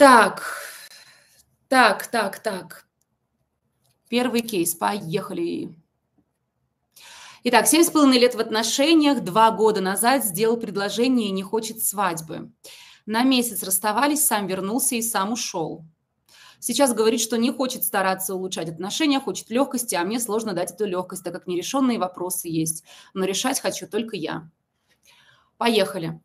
Так, так, так, так. Первый кейс, поехали. Итак, семь с половиной лет в отношениях, два года назад сделал предложение и не хочет свадьбы. На месяц расставались, сам вернулся и сам ушел. Сейчас говорит, что не хочет стараться улучшать отношения, хочет легкости, а мне сложно дать эту легкость, так как нерешенные вопросы есть. Но решать хочу только я. Поехали.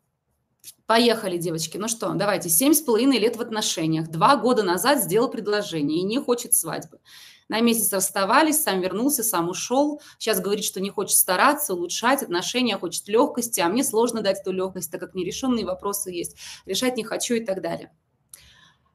Поехали, девочки. Ну что, давайте. Семь с половиной лет в отношениях. Два года назад сделал предложение и не хочет свадьбы. На месяц расставались, сам вернулся, сам ушел. Сейчас говорит, что не хочет стараться, улучшать отношения, хочет легкости, а мне сложно дать эту легкость, так как нерешенные вопросы есть. Решать не хочу и так далее.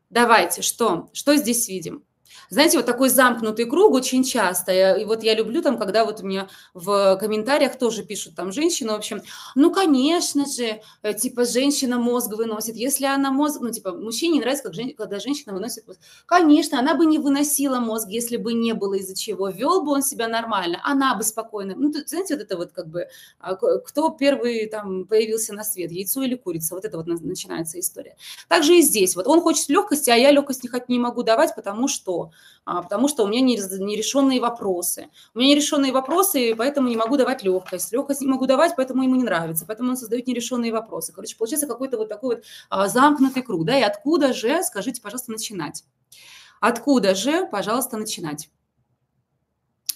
Давайте, что? Что здесь видим? Знаете, вот такой замкнутый круг очень часто. И вот я люблю там, когда вот мне в комментариях тоже пишут там женщины, в общем, ну, конечно же, э, типа, женщина мозг выносит. Если она мозг, ну, типа, мужчине не нравится, как жен... когда женщина выносит мозг. Конечно, она бы не выносила мозг, если бы не было из-за чего. Вел бы он себя нормально, она бы спокойно. Ну, знаете, вот это вот как бы, а, кто первый там появился на свет, яйцо или курица, вот это вот начинается история. Также и здесь. Вот он хочет легкости, а я легкость не, не могу давать, потому что а, потому что у меня нерешенные вопросы. У меня нерешенные вопросы, поэтому не могу давать легкость. Легкость не могу давать, поэтому ему не нравится, поэтому он создает нерешенные вопросы. Короче, получается какой-то вот такой вот а, замкнутый круг. Да? И откуда же, скажите, пожалуйста, начинать? Откуда же, пожалуйста, начинать?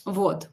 Вот.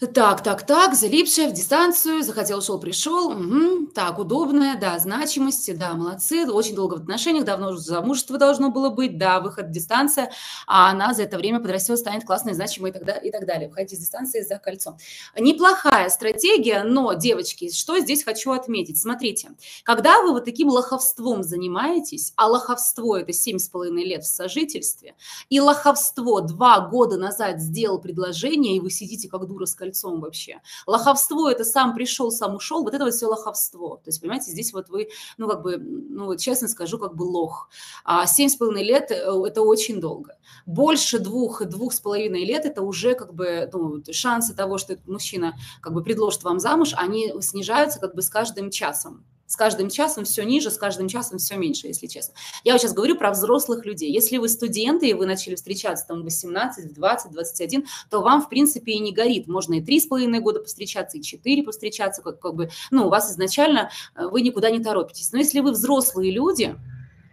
Так, так, так, залипшая в дистанцию, захотел, ушел, пришел. Угу. Так, удобная, да, значимости, да, молодцы. Очень долго в отношениях, давно уже замужество должно было быть, да, выход в дистанция, а она за это время подрастет, станет классной, значимой и так, далее, и так далее. Выходить из дистанции за кольцом. Неплохая стратегия, но, девочки, что здесь хочу отметить? Смотрите, когда вы вот таким лоховством занимаетесь, а лоховство – это 7,5 лет в сожительстве, и лоховство два года назад сделал предложение, и вы сидите как дура с кольцом, кольцом вообще. Лоховство – это сам пришел, сам ушел, вот это вот все лоховство. То есть, понимаете, здесь вот вы, ну, как бы, ну, честно скажу, как бы лох. А семь с половиной лет э, – это очень долго. Больше двух, двух с половиной лет – это уже как бы, ну, шансы того, что этот мужчина как бы предложит вам замуж, они снижаются как бы с каждым часом. С каждым часом все ниже, с каждым часом все меньше, если честно. Я вот сейчас говорю про взрослых людей. Если вы студенты, и вы начали встречаться там в 18, в 20, 21, то вам, в принципе, и не горит. Можно и три с половиной года повстречаться, и четыре повстречаться, как, как бы, ну, у вас изначально, э, вы никуда не торопитесь. Но если вы взрослые люди,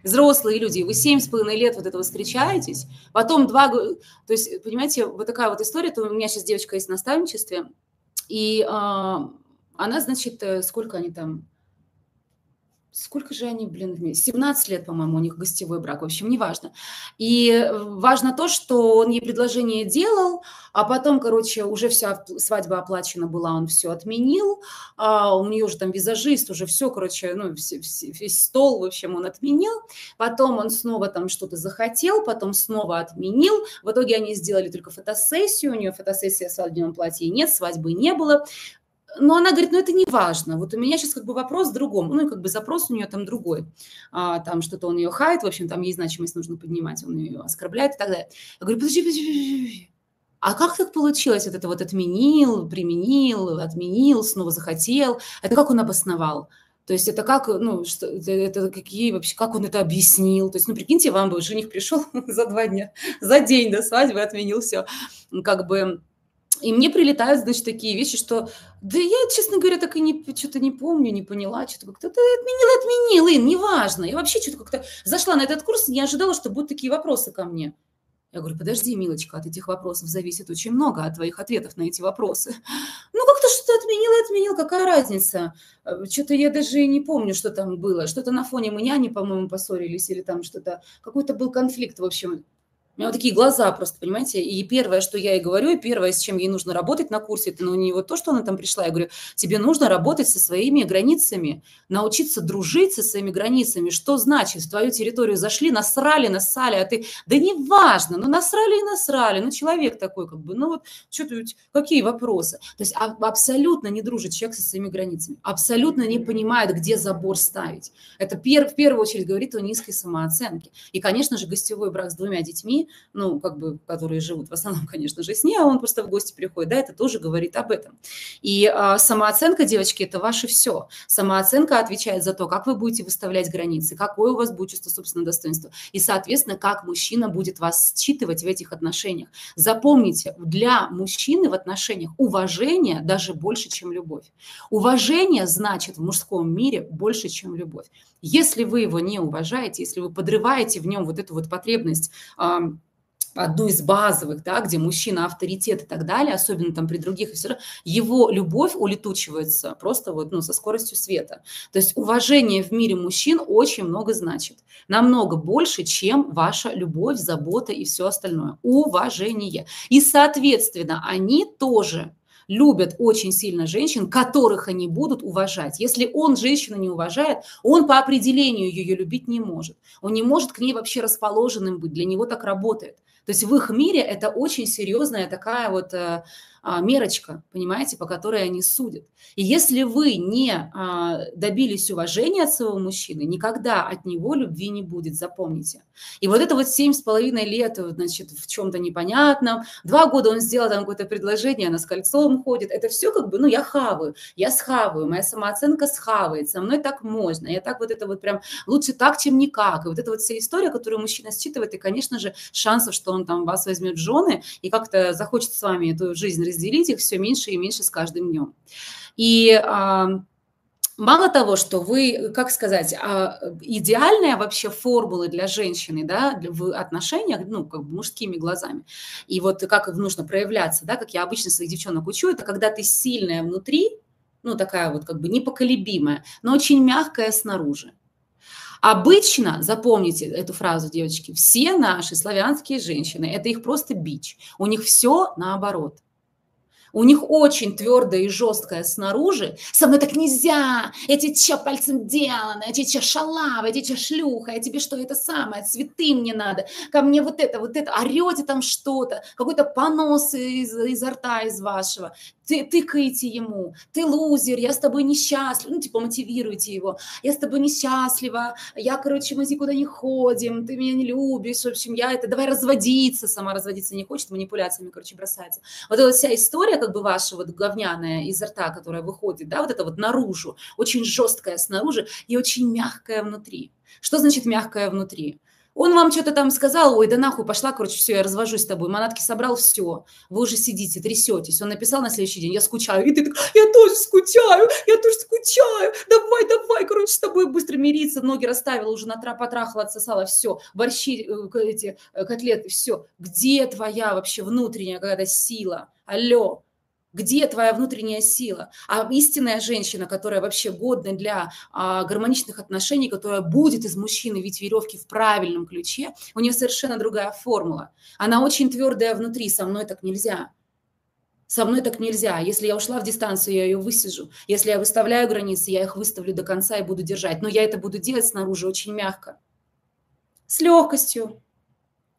взрослые люди, вы семь с половиной лет вот этого встречаетесь, потом два то есть, понимаете, вот такая вот история, то у меня сейчас девочка есть в наставничестве, и э, она, значит, э, сколько они там, Сколько же они, блин, вместе? 17 лет, по-моему, у них гостевой брак, в общем, неважно. И э, важно то, что он ей предложение делал, а потом, короче, уже вся свадьба оплачена была, он все отменил, а у нее уже там визажист, уже все, короче, ну, весь, весь стол, в общем, он отменил. Потом он снова там что-то захотел, потом снова отменил. В итоге они сделали только фотосессию, у нее фотосессия в свадебном платье нет, свадьбы не было но она говорит, ну это не важно, вот у меня сейчас как бы вопрос в другом, ну и как бы запрос у нее там другой, а, там что-то он ее хает, в общем, там ей значимость нужно поднимать, он ее оскорбляет и так далее. Я говорю, подожди, подожди, подожди, а как так получилось? Вот это вот отменил, применил, отменил, снова захотел. Это как он обосновал? То есть это как, ну, что, это, какие вообще, как он это объяснил? То есть, ну, прикиньте, вам бы жених пришел за два дня, за день до свадьбы отменил все. Как бы и мне прилетают, значит, такие вещи, что да я, честно говоря, так и не, что-то не помню, не поняла, что-то как-то да, отменила, отменила, Ин, неважно. Я вообще что-то как-то зашла на этот курс, не ожидала, что будут такие вопросы ко мне. Я говорю, подожди, милочка, от этих вопросов зависит очень много, от твоих ответов на эти вопросы. Ну, как-то что-то отменила, отменил, какая разница? Что-то я даже не помню, что там было. Что-то на фоне мы няни, по-моему, поссорились, или там что-то, какой-то был конфликт, в общем. У меня вот такие глаза просто, понимаете? И первое, что я ей говорю, и первое, с чем ей нужно работать на курсе, это ну, не вот то, что она там пришла. Я говорю, тебе нужно работать со своими границами, научиться дружить со своими границами. Что значит? В твою территорию зашли, насрали, насали, а ты... Да неважно, ну насрали и насрали. Ну человек такой как бы, ну вот что тут, какие вопросы? То есть абсолютно не дружит человек со своими границами, абсолютно не понимает, где забор ставить. Это пер, в первую очередь говорит о низкой самооценке. И, конечно же, гостевой брак с двумя детьми ну, как бы, которые живут в основном, конечно же, с ней, а он просто в гости приходит, да, это тоже говорит об этом. И а, самооценка, девочки, это ваше все. Самооценка отвечает за то, как вы будете выставлять границы, какое у вас будет чувство собственного достоинства, и, соответственно, как мужчина будет вас считывать в этих отношениях. Запомните, для мужчины в отношениях уважение даже больше, чем любовь. Уважение значит в мужском мире больше, чем любовь. Если вы его не уважаете, если вы подрываете в нем вот эту вот потребность одну из базовых, да, где мужчина авторитет и так далее, особенно там при других, его любовь улетучивается просто вот, ну, со скоростью света. То есть уважение в мире мужчин очень много значит. Намного больше, чем ваша любовь, забота и все остальное. Уважение. И, соответственно, они тоже любят очень сильно женщин, которых они будут уважать. Если он женщину не уважает, он по определению ее любить не может. Он не может к ней вообще расположенным быть. Для него так работает. То есть в их мире это очень серьезная такая вот э, а, мерочка, понимаете, по которой они судят. И если вы не а, добились уважения от своего мужчины, никогда от него любви не будет, запомните. И вот это вот семь с половиной лет, значит, в чем-то непонятном, два года он сделал там какое-то предложение, она с кольцом ходит, это все как бы, ну, я хаваю, я схаваю, моя самооценка схавает, со мной так можно, я так вот это вот прям лучше так, чем никак. И вот эта вот вся история, которую мужчина считывает, и, конечно же, шансов, что там вас возьмет в жены и как-то захочет с вами эту жизнь разделить их все меньше и меньше с каждым днем. И а, Мало того, что вы, как сказать, а, идеальная вообще формула для женщины, да, в отношениях, ну, как бы мужскими глазами, и вот как нужно проявляться, да, как я обычно своих девчонок учу, это когда ты сильная внутри, ну, такая вот как бы непоколебимая, но очень мягкая снаружи. Обычно, запомните эту фразу, девочки, все наши славянские женщины, это их просто бич. У них все наоборот. У них очень твердое и жесткое снаружи. Со мной так нельзя. Эти че пальцем деланы, эти че шалава, эти че шлюха, я тебе что это самое, цветы мне надо, ко мне вот это, вот это, орете там что-то, какой-то понос из, изо рта из вашего ты, тыкаете ему, ты лузер, я с тобой несчастлив, ну, типа, мотивируйте его, я с тобой несчастлива, я, короче, мы никуда не ходим, ты меня не любишь, в общем, я это, давай разводиться, сама разводиться не хочет, манипуляциями, короче, бросается. Вот эта вся история, как бы ваша вот говняная изо рта, которая выходит, да, вот это вот наружу, очень жесткая снаружи и очень мягкая внутри. Что значит мягкая внутри? Он вам что-то там сказал, ой, да нахуй, пошла, короче, все, я развожусь с тобой. Манатки собрал, все. Вы уже сидите, трясетесь. Он написал на следующий день, я скучаю. И ты так, я тоже скучаю, я тоже скучаю. Давай, давай, короче, с тобой быстро мириться. Ноги расставила, уже на потрахала, отсосала, все. Борщи, э, эти э, котлеты, все. Где твоя вообще внутренняя какая-то сила? Алло, где твоя внутренняя сила? А истинная женщина, которая вообще годна для а, гармоничных отношений, которая будет из мужчины видеть веревки в правильном ключе, у нее совершенно другая формула. Она очень твердая внутри, со мной так нельзя. Со мной так нельзя. Если я ушла в дистанцию, я ее высижу. Если я выставляю границы, я их выставлю до конца и буду держать. Но я это буду делать снаружи очень мягко. С легкостью,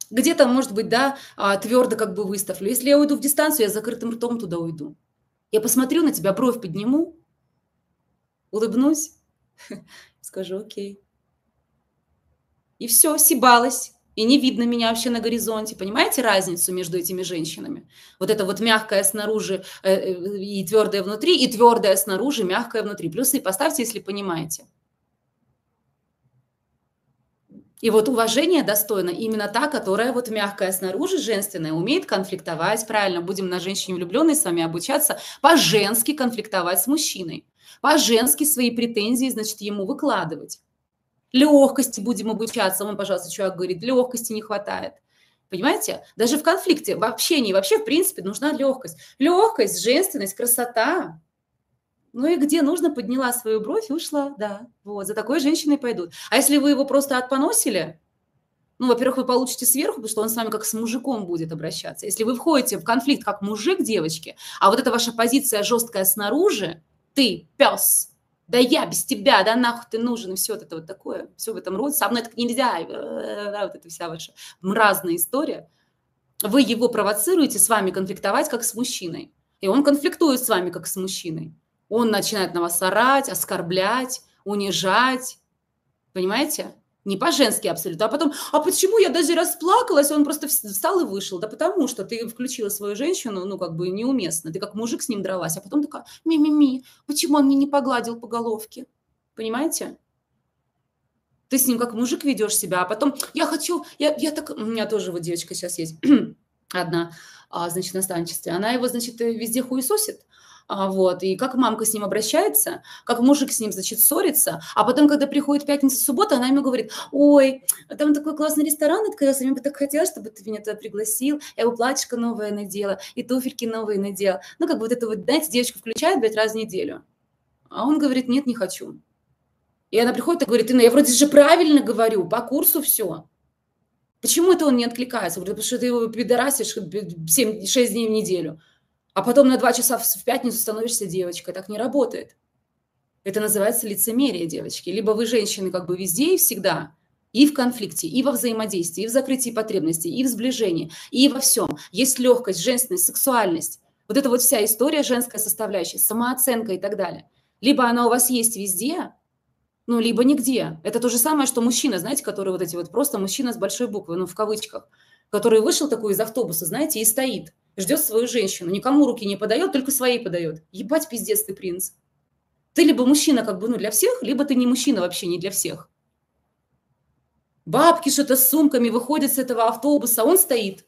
где-то, может быть, да, а, твердо как бы выставлю. Если я уйду в дистанцию, я закрытым ртом туда уйду. Я посмотрю на тебя, бровь подниму, улыбнусь, скажу окей. И все, сибалась. И не видно меня вообще на горизонте. Понимаете разницу между этими женщинами? Вот это вот мягкое снаружи э, э, и твердое внутри, и твердое снаружи, мягкое внутри. Плюсы поставьте, если понимаете. И вот уважение достойно именно та, которая вот мягкая снаружи, женственная, умеет конфликтовать, правильно, будем на женщине влюбленной с вами обучаться, по-женски конфликтовать с мужчиной, по-женски свои претензии, значит, ему выкладывать. Легкости будем обучаться, он, пожалуйста, человек говорит, легкости не хватает. Понимаете? Даже в конфликте, в общении, вообще, в принципе, нужна легкость. Легкость, женственность, красота. Ну и где нужно, подняла свою бровь ушла, да. Вот, за такой женщиной пойдут. А если вы его просто отпоносили, ну, во-первых, вы получите сверху, потому что он с вами как с мужиком будет обращаться. Если вы входите в конфликт как мужик, девочки, а вот эта ваша позиция жесткая снаружи, ты, пес, да я без тебя, да нахуй ты нужен, и все вот это вот такое, все в этом роде, со мной так нельзя, да, вот эта вся ваша мразная история, вы его провоцируете с вами конфликтовать как с мужчиной, и он конфликтует с вами как с мужчиной. Он начинает на вас орать, оскорблять, унижать. Понимаете? Не по-женски абсолютно. А потом, а почему я даже расплакалась? Он просто встал и вышел. Да потому что ты включила свою женщину, ну, как бы неуместно. Ты как мужик с ним дралась, а потом такая, ми-ми-ми, почему он мне не погладил по головке? Понимаете? Ты с ним как мужик ведешь себя, а потом я хочу, я, я так, у меня тоже вот девочка сейчас есть одна, а, значит, на наставничестве, она его, значит, везде хуесосит, а, вот, и как мамка с ним обращается, как мужик с ним, значит, ссорится, а потом, когда приходит пятница, суббота, она ему говорит, ой, там такой классный ресторан открылся, мне бы так хотелось, чтобы ты меня туда пригласил, я его платьишко новое надела, и туфельки новые надела. Ну, как бы вот это вот, знаете, девочка включает, блядь, раз в неделю. А он говорит, нет, не хочу. И она приходит и говорит, Инна, я вроде же правильно говорю, по курсу все. Почему это он не откликается? Потому что ты его пидорасишь 7, 6 дней в неделю а потом на два часа в пятницу становишься девочкой. Так не работает. Это называется лицемерие, девочки. Либо вы женщины как бы везде и всегда, и в конфликте, и во взаимодействии, и в закрытии потребностей, и в сближении, и во всем. Есть легкость, женственность, сексуальность. Вот это вот вся история, женская составляющая, самооценка и так далее. Либо она у вас есть везде, ну, либо нигде. Это то же самое, что мужчина, знаете, который вот эти вот просто мужчина с большой буквы, ну, в кавычках, который вышел такой из автобуса, знаете, и стоит – ждет свою женщину, никому руки не подает, только своей подает. Ебать, пиздец ты принц. Ты либо мужчина как бы ну, для всех, либо ты не мужчина вообще, не для всех. Бабки что-то с сумками выходят с этого автобуса, он стоит.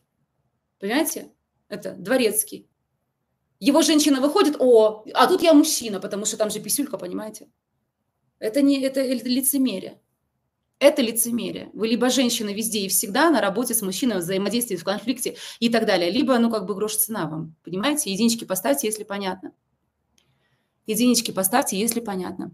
Понимаете? Это дворецкий. Его женщина выходит, о, а тут я мужчина, потому что там же писюлька, понимаете? Это не это, лицемерие. Это лицемерие. Вы либо женщина везде и всегда на работе с мужчиной, взаимодействии в конфликте и так далее, либо, ну, как бы грош цена вам. Понимаете? Единички поставьте, если понятно. Единички поставьте, если понятно.